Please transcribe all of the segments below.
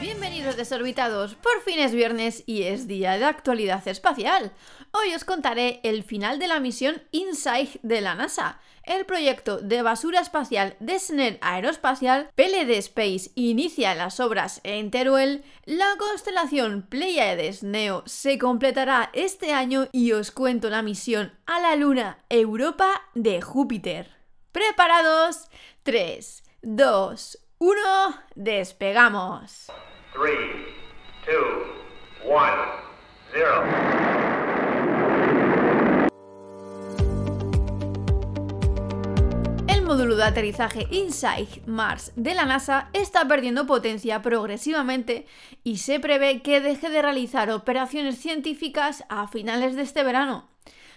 Bienvenidos desorbitados, por fin es viernes y es día de actualidad espacial. Hoy os contaré el final de la misión InSight de la NASA, el proyecto de basura espacial de SNER Aeroespacial, PLD Space inicia las obras en Teruel, la constelación Pleiades Neo se completará este año y os cuento la misión a la Luna Europa de Júpiter. ¿Preparados? 3, 2, 1, despegamos. 3, 2, 1, 0. El módulo de aterrizaje InSight Mars de la NASA está perdiendo potencia progresivamente y se prevé que deje de realizar operaciones científicas a finales de este verano.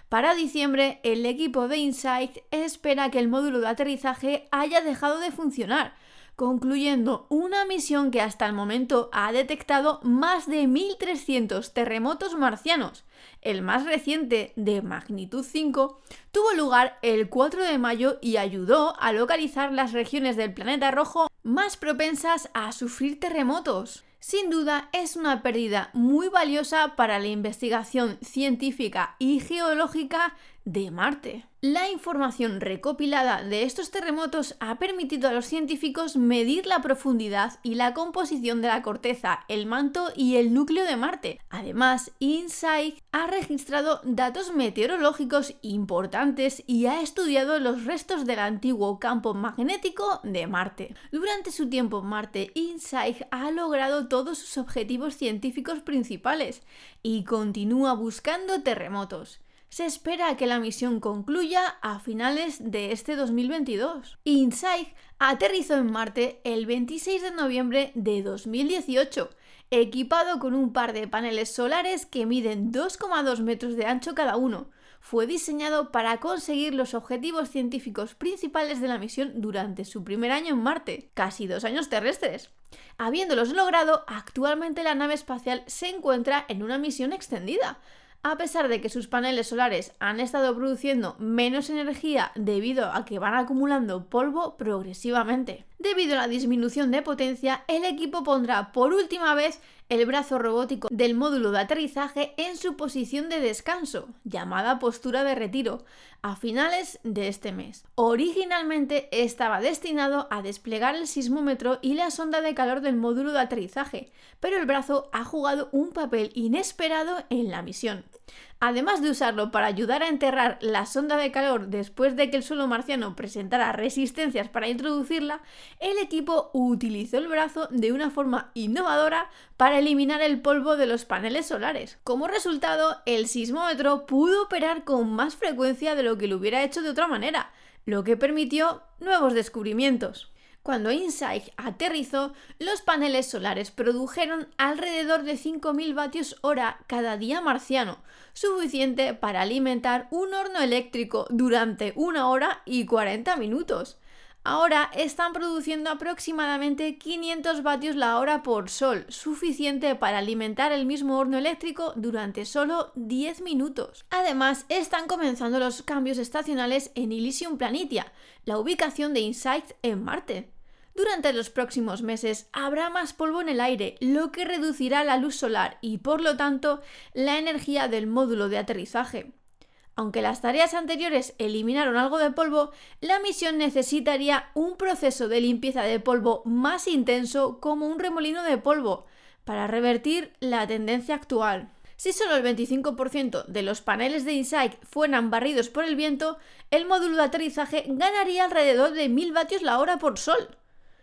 Para diciembre, el equipo de InSight espera que el módulo de aterrizaje haya dejado de funcionar, concluyendo una misión que hasta el momento ha detectado más de 1.300 terremotos marcianos. El más reciente, de magnitud 5, tuvo lugar el 4 de mayo y ayudó a localizar las regiones del planeta rojo más propensas a sufrir terremotos. Sin duda es una pérdida muy valiosa para la investigación científica y geológica de Marte. La información recopilada de estos terremotos ha permitido a los científicos medir la profundidad y la composición de la corteza, el manto y el núcleo de Marte. Además, InSight ha registrado datos meteorológicos importantes y ha estudiado los restos del antiguo campo magnético de Marte. Durante su tiempo en Marte, InSight ha logrado todos sus objetivos científicos principales y continúa buscando terremotos se espera que la misión concluya a finales de este 2022. InSight aterrizó en Marte el 26 de noviembre de 2018, equipado con un par de paneles solares que miden 2,2 metros de ancho cada uno. Fue diseñado para conseguir los objetivos científicos principales de la misión durante su primer año en Marte, casi dos años terrestres. Habiéndolos logrado, actualmente la nave espacial se encuentra en una misión extendida, a pesar de que sus paneles solares han estado produciendo menos energía debido a que van acumulando polvo progresivamente. Debido a la disminución de potencia, el equipo pondrá por última vez el brazo robótico del módulo de aterrizaje en su posición de descanso, llamada postura de retiro, a finales de este mes. Originalmente estaba destinado a desplegar el sismómetro y la sonda de calor del módulo de aterrizaje, pero el brazo ha jugado un papel inesperado en la misión. Además de usarlo para ayudar a enterrar la sonda de calor después de que el suelo marciano presentara resistencias para introducirla, el equipo utilizó el brazo de una forma innovadora para eliminar el polvo de los paneles solares. Como resultado, el sismómetro pudo operar con más frecuencia de lo que lo hubiera hecho de otra manera, lo que permitió nuevos descubrimientos. Cuando InSight aterrizó, los paneles solares produjeron alrededor de 5.000 vatios hora cada día marciano, suficiente para alimentar un horno eléctrico durante una hora y 40 minutos. Ahora están produciendo aproximadamente 500 vatios la hora por sol, suficiente para alimentar el mismo horno eléctrico durante solo 10 minutos. Además, están comenzando los cambios estacionales en Elysium Planitia, la ubicación de InSight en Marte. Durante los próximos meses habrá más polvo en el aire, lo que reducirá la luz solar y por lo tanto la energía del módulo de aterrizaje. Aunque las tareas anteriores eliminaron algo de polvo, la misión necesitaría un proceso de limpieza de polvo más intenso como un remolino de polvo para revertir la tendencia actual. Si solo el 25% de los paneles de Insight fueran barridos por el viento, el módulo de aterrizaje ganaría alrededor de 1000 vatios la hora por sol,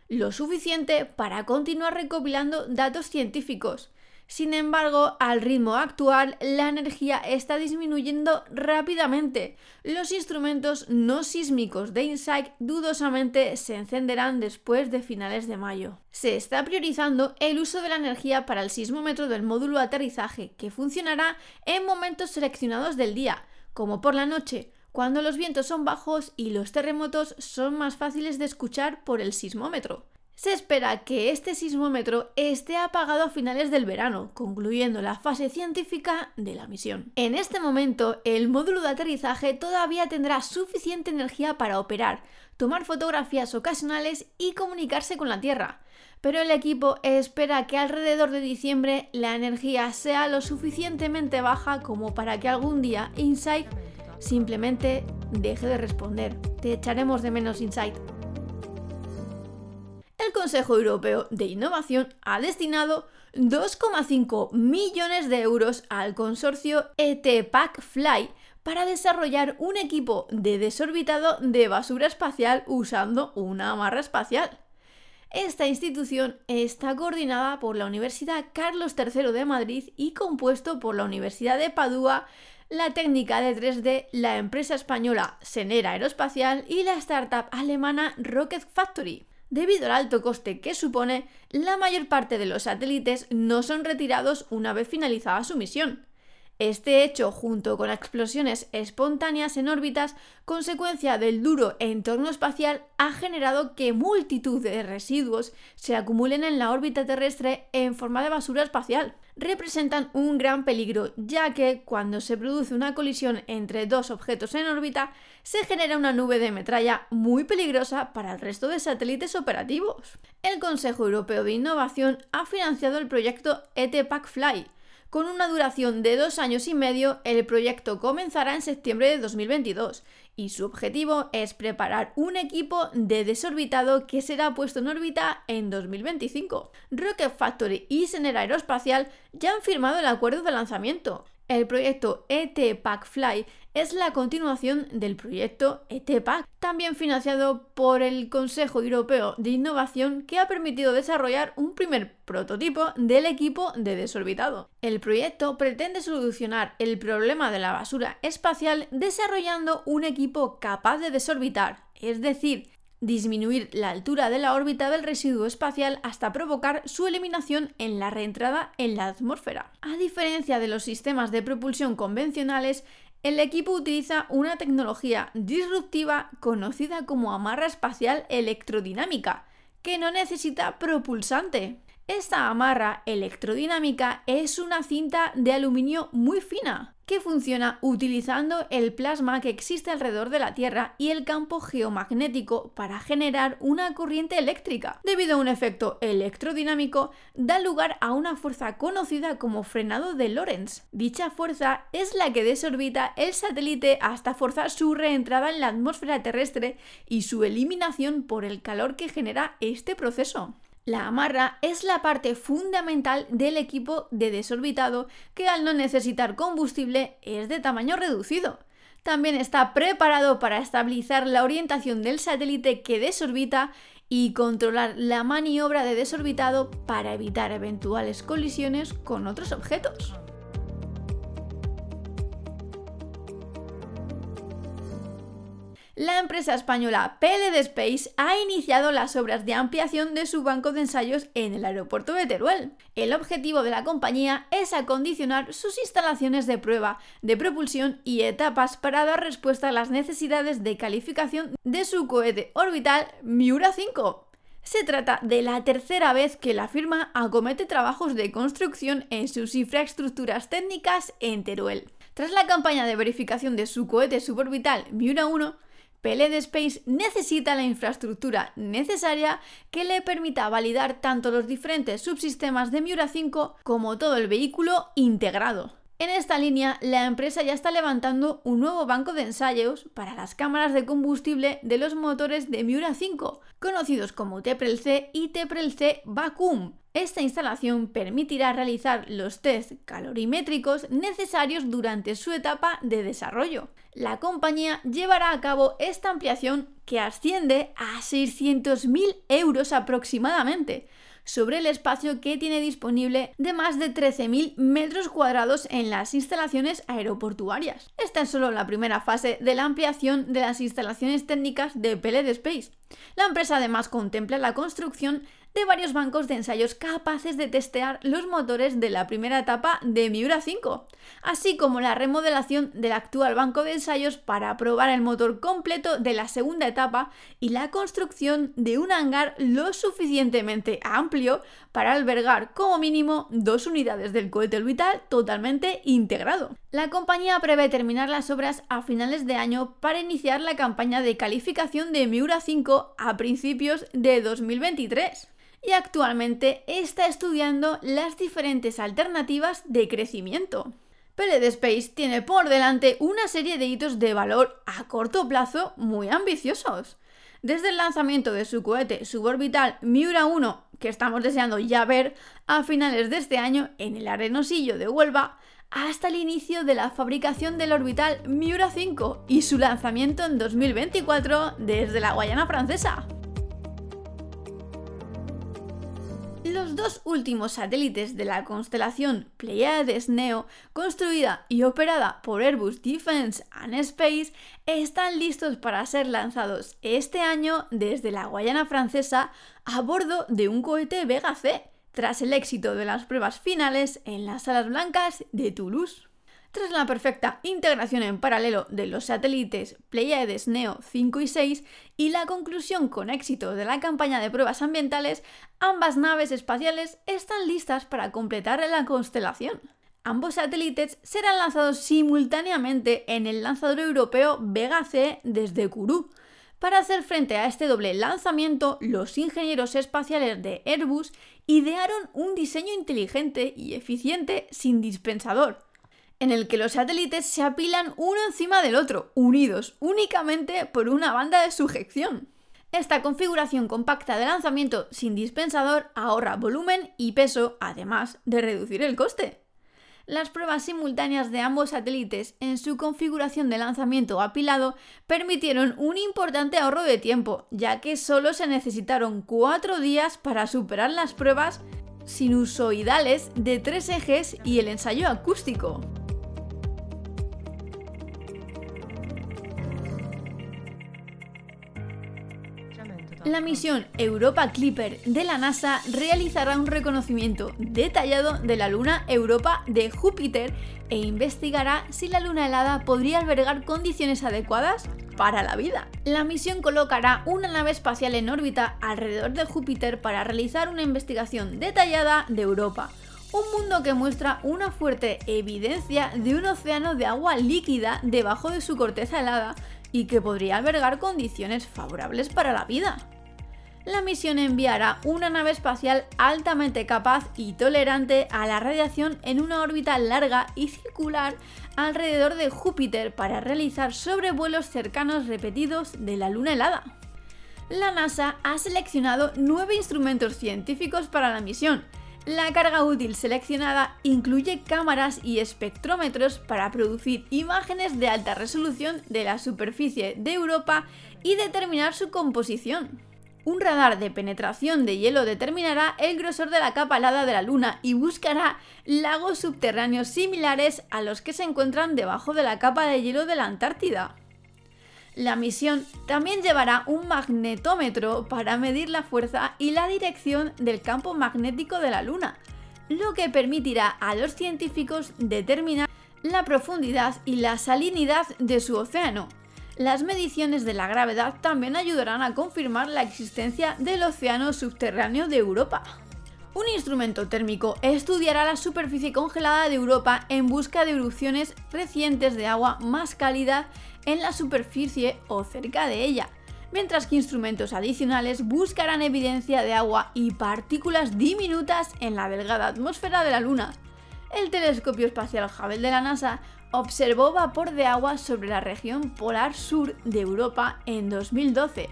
lo suficiente para continuar recopilando datos científicos. Sin embargo, al ritmo actual, la energía está disminuyendo rápidamente. Los instrumentos no sísmicos de InSight dudosamente se encenderán después de finales de mayo. Se está priorizando el uso de la energía para el sismómetro del módulo aterrizaje, que funcionará en momentos seleccionados del día, como por la noche, cuando los vientos son bajos y los terremotos son más fáciles de escuchar por el sismómetro. Se espera que este sismómetro esté apagado a finales del verano, concluyendo la fase científica de la misión. En este momento, el módulo de aterrizaje todavía tendrá suficiente energía para operar, tomar fotografías ocasionales y comunicarse con la Tierra. Pero el equipo espera que alrededor de diciembre la energía sea lo suficientemente baja como para que algún día Insight simplemente deje de responder. Te echaremos de menos Insight. El Consejo Europeo de Innovación ha destinado 2,5 millones de euros al consorcio ETPAC Fly para desarrollar un equipo de desorbitado de basura espacial usando una amarra espacial. Esta institución está coordinada por la Universidad Carlos III de Madrid y compuesto por la Universidad de Padua, la técnica de 3D, la empresa española Senera Aeroespacial y la startup alemana Rocket Factory. Debido al alto coste que supone, la mayor parte de los satélites no son retirados una vez finalizada su misión. Este hecho, junto con explosiones espontáneas en órbitas, consecuencia del duro entorno espacial, ha generado que multitud de residuos se acumulen en la órbita terrestre en forma de basura espacial. Representan un gran peligro, ya que cuando se produce una colisión entre dos objetos en órbita, se genera una nube de metralla muy peligrosa para el resto de satélites operativos. El Consejo Europeo de Innovación ha financiado el proyecto ETPAC-FLY, con una duración de dos años y medio, el proyecto comenzará en septiembre de 2022 y su objetivo es preparar un equipo de desorbitado que será puesto en órbita en 2025. Rocket Factory y Sener Aeroespacial ya han firmado el acuerdo de lanzamiento. El proyecto ET-PAC-FLY es la continuación del proyecto ETPAC, también financiado por el Consejo Europeo de Innovación que ha permitido desarrollar un primer prototipo del equipo de desorbitado. El proyecto pretende solucionar el problema de la basura espacial desarrollando un equipo capaz de desorbitar, es decir, disminuir la altura de la órbita del residuo espacial hasta provocar su eliminación en la reentrada en la atmósfera. A diferencia de los sistemas de propulsión convencionales, el equipo utiliza una tecnología disruptiva conocida como amarra espacial electrodinámica, que no necesita propulsante. Esta amarra electrodinámica es una cinta de aluminio muy fina que funciona utilizando el plasma que existe alrededor de la Tierra y el campo geomagnético para generar una corriente eléctrica. Debido a un efecto electrodinámico, da lugar a una fuerza conocida como frenado de Lorentz. Dicha fuerza es la que desorbita el satélite hasta forzar su reentrada en la atmósfera terrestre y su eliminación por el calor que genera este proceso. La amarra es la parte fundamental del equipo de desorbitado que al no necesitar combustible es de tamaño reducido. También está preparado para estabilizar la orientación del satélite que desorbita y controlar la maniobra de desorbitado para evitar eventuales colisiones con otros objetos. La empresa española PLD Space ha iniciado las obras de ampliación de su banco de ensayos en el aeropuerto de Teruel. El objetivo de la compañía es acondicionar sus instalaciones de prueba de propulsión y etapas para dar respuesta a las necesidades de calificación de su cohete orbital Miura 5. Se trata de la tercera vez que la firma acomete trabajos de construcción en sus infraestructuras técnicas en Teruel. Tras la campaña de verificación de su cohete suborbital Miura 1, PLD Space necesita la infraestructura necesaria que le permita validar tanto los diferentes subsistemas de Miura 5 como todo el vehículo integrado. En esta línea, la empresa ya está levantando un nuevo banco de ensayos para las cámaras de combustible de los motores de Miura 5, conocidos como TPL-C y TPL-C Vacuum, esta instalación permitirá realizar los test calorimétricos necesarios durante su etapa de desarrollo. La compañía llevará a cabo esta ampliación que asciende a 600.000 euros aproximadamente, sobre el espacio que tiene disponible de más de 13.000 metros cuadrados en las instalaciones aeroportuarias. Esta es solo la primera fase de la ampliación de las instalaciones técnicas de PLD Space. La empresa además contempla la construcción de varios bancos de ensayos capaces de testear los motores de la primera etapa de Miura 5, así como la remodelación del actual banco de ensayos para probar el motor completo de la segunda etapa y la construcción de un hangar lo suficientemente amplio para albergar como mínimo dos unidades del cohete orbital totalmente integrado. La compañía prevé terminar las obras a finales de año para iniciar la campaña de calificación de Miura 5 a principios de 2023 y actualmente está estudiando las diferentes alternativas de crecimiento. PLD Space tiene por delante una serie de hitos de valor a corto plazo muy ambiciosos. Desde el lanzamiento de su cohete suborbital Miura 1, que estamos deseando ya ver a finales de este año en el arenosillo de Huelva, hasta el inicio de la fabricación del orbital Miura 5 y su lanzamiento en 2024 desde la Guayana francesa. Los dos últimos satélites de la constelación Pleiades Neo, construida y operada por Airbus Defence and Space, están listos para ser lanzados este año desde la Guayana francesa a bordo de un cohete Vega C, tras el éxito de las pruebas finales en las salas blancas de Toulouse. Tras la perfecta integración en paralelo de los satélites Pleiades Neo 5 y 6 y la conclusión con éxito de la campaña de pruebas ambientales, ambas naves espaciales están listas para completar la constelación. Ambos satélites serán lanzados simultáneamente en el lanzador europeo Vega C desde Kourou. Para hacer frente a este doble lanzamiento, los ingenieros espaciales de Airbus idearon un diseño inteligente y eficiente sin dispensador en el que los satélites se apilan uno encima del otro, unidos únicamente por una banda de sujeción. Esta configuración compacta de lanzamiento sin dispensador ahorra volumen y peso, además de reducir el coste. Las pruebas simultáneas de ambos satélites en su configuración de lanzamiento apilado permitieron un importante ahorro de tiempo, ya que solo se necesitaron cuatro días para superar las pruebas sinusoidales de tres ejes y el ensayo acústico. La misión Europa Clipper de la NASA realizará un reconocimiento detallado de la luna Europa de Júpiter e investigará si la luna helada podría albergar condiciones adecuadas para la vida. La misión colocará una nave espacial en órbita alrededor de Júpiter para realizar una investigación detallada de Europa, un mundo que muestra una fuerte evidencia de un océano de agua líquida debajo de su corteza helada y que podría albergar condiciones favorables para la vida la misión enviará una nave espacial altamente capaz y tolerante a la radiación en una órbita larga y circular alrededor de Júpiter para realizar sobrevuelos cercanos repetidos de la Luna helada. La NASA ha seleccionado nueve instrumentos científicos para la misión. La carga útil seleccionada incluye cámaras y espectrómetros para producir imágenes de alta resolución de la superficie de Europa y determinar su composición. Un radar de penetración de hielo determinará el grosor de la capa helada de la Luna y buscará lagos subterráneos similares a los que se encuentran debajo de la capa de hielo de la Antártida. La misión también llevará un magnetómetro para medir la fuerza y la dirección del campo magnético de la Luna, lo que permitirá a los científicos determinar la profundidad y la salinidad de su océano, las mediciones de la gravedad también ayudarán a confirmar la existencia del océano subterráneo de Europa. Un instrumento térmico estudiará la superficie congelada de Europa en busca de erupciones recientes de agua más cálida en la superficie o cerca de ella, mientras que instrumentos adicionales buscarán evidencia de agua y partículas diminutas en la delgada atmósfera de la Luna. El telescopio espacial Hubble de la NASA observó vapor de agua sobre la región polar sur de Europa en 2012,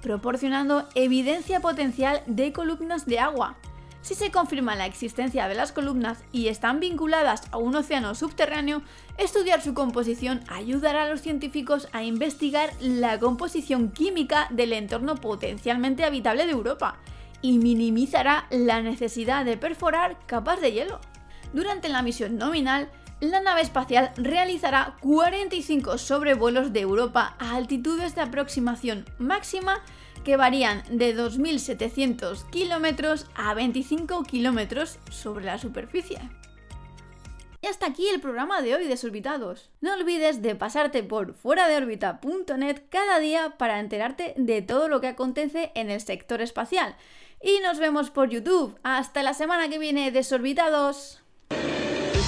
proporcionando evidencia potencial de columnas de agua. Si se confirma la existencia de las columnas y están vinculadas a un océano subterráneo, estudiar su composición ayudará a los científicos a investigar la composición química del entorno potencialmente habitable de Europa y minimizará la necesidad de perforar capas de hielo. Durante la misión nominal, la nave espacial realizará 45 sobrevuelos de Europa a altitudes de aproximación máxima que varían de 2.700 kilómetros a 25 kilómetros sobre la superficie. Y hasta aquí el programa de hoy de Desorbitados. No olvides de pasarte por fuera de órbita.net cada día para enterarte de todo lo que acontece en el sector espacial. Y nos vemos por YouTube. Hasta la semana que viene, desorbitados.